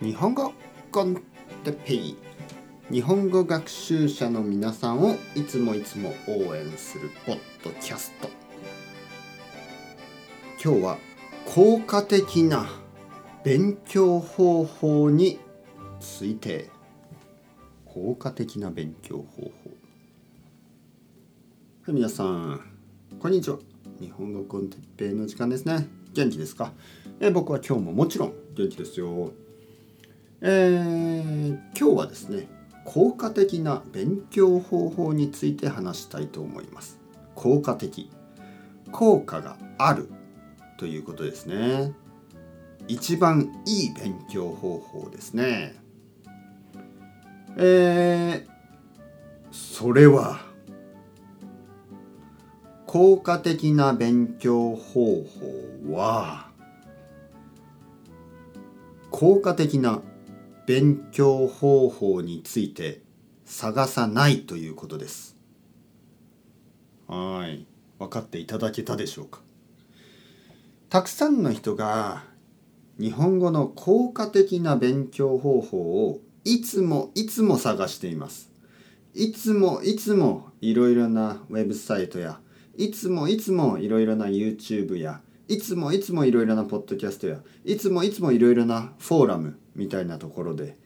日本語コンテペイ日本語学習者の皆さんをいつもいつも応援するポッドキャスト。今日は効果的な勉強方法について効果的な勉強方法はい皆さんこんにちは日本語コンテッペイの時間ですね元気ですかえ僕は今日ももちろん元気ですよえー、今日はですね効果的な勉強方法について話したいと思います。効果的。効果があるということですね。一番いい勉強方法ですね。えー、それは効果的な勉強方法は効果的な勉強方法について探さないということです。はい。分かっていただけたでしょうか。たくさんの人が日本語の効果的な勉強方法をいつもいつも探しています。いつもいつもいろいろなウェブサイトやいつもいつもいろいろな YouTube やいつもいつもいろいろなポッドキャストやいつもいつもいろいろなフォーラムみたいなところで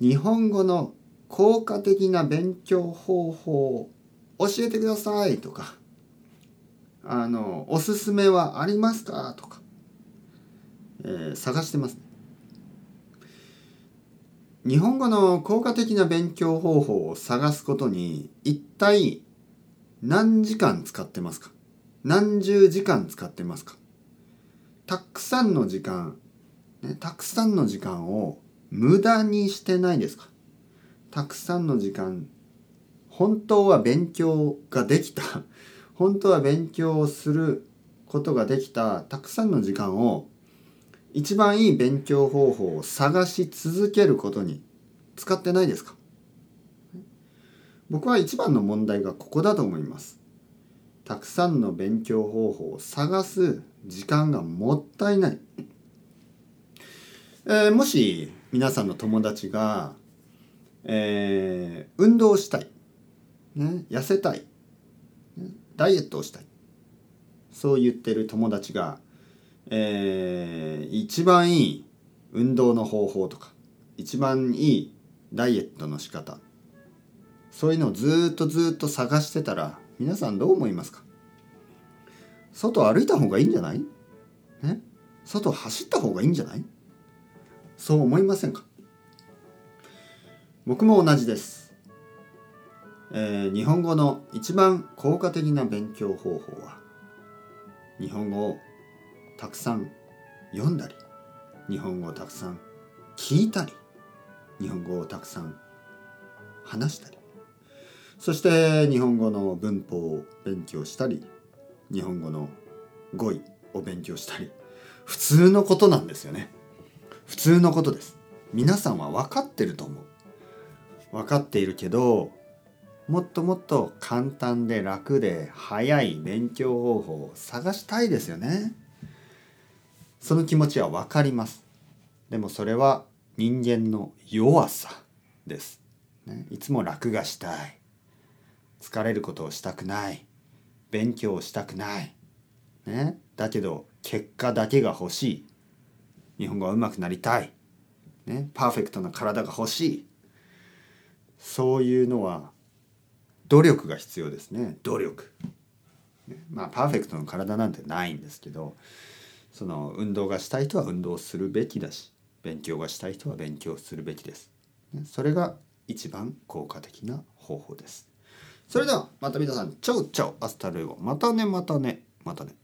日本語の効果的な勉強方法を教えてくださいとかあのおすすめはありますかとか、えー、探してます、ね、日本語の効果的な勉強方法を探すことに一体何時間使ってますか？何十時間使ってますか？たくさんの時間ね、たくさんの時間を無駄にしてないですか？たくさんの時間本当は勉強ができた。本当は勉強をすることができた。たくさんの時間を一番いい勉強方法を探し続けることに使ってないですか？僕は一番の問題がここだと思います。たくさんの勉強方法を探す時間がもったいない。えー、もし皆さんの友達が、えー、運動したい、ね、痩せたい、ダイエットをしたい。そう言ってる友達が、えー、一番いい運動の方法とか一番いいダイエットの仕方。そういうのをずっとずっと探してたら皆さんどう思いますか？外歩いた方がいいんじゃない？ね？外走った方がいいんじゃない？そう思いませんか？僕も同じです、えー、日本語の一番効果的な勉強方法は日本語をたくさん読んだり日本語をたくさん聞いたり日本語をたくさん話したり。そして日本語の文法を勉強したり日本語の語彙を勉強したり普通のことなんですよね。普通のことです。皆さんは分かってると思う。分かっているけどもっともっと簡単で楽で早い勉強方法を探したいですよね。その気持ちは分かります。でもそれは人間の弱さです、ね、いつも楽がしたい。疲れることをしたくない。勉強をしたくない、ね、だけど結果だけが欲しい。日本語が上手くなりたい、ね、パーフェクトな体が欲しい。そういうのは努力が必要ですね。努力。まあパーフェクトの体なんてないんですけどその運動がしたい人は運動するべきだし勉強がしたい人は勉強するべきです。それが一番効果的な方法です。それではまた皆さん Ciao。Ciao。Hasta luego。またねまたね。またね。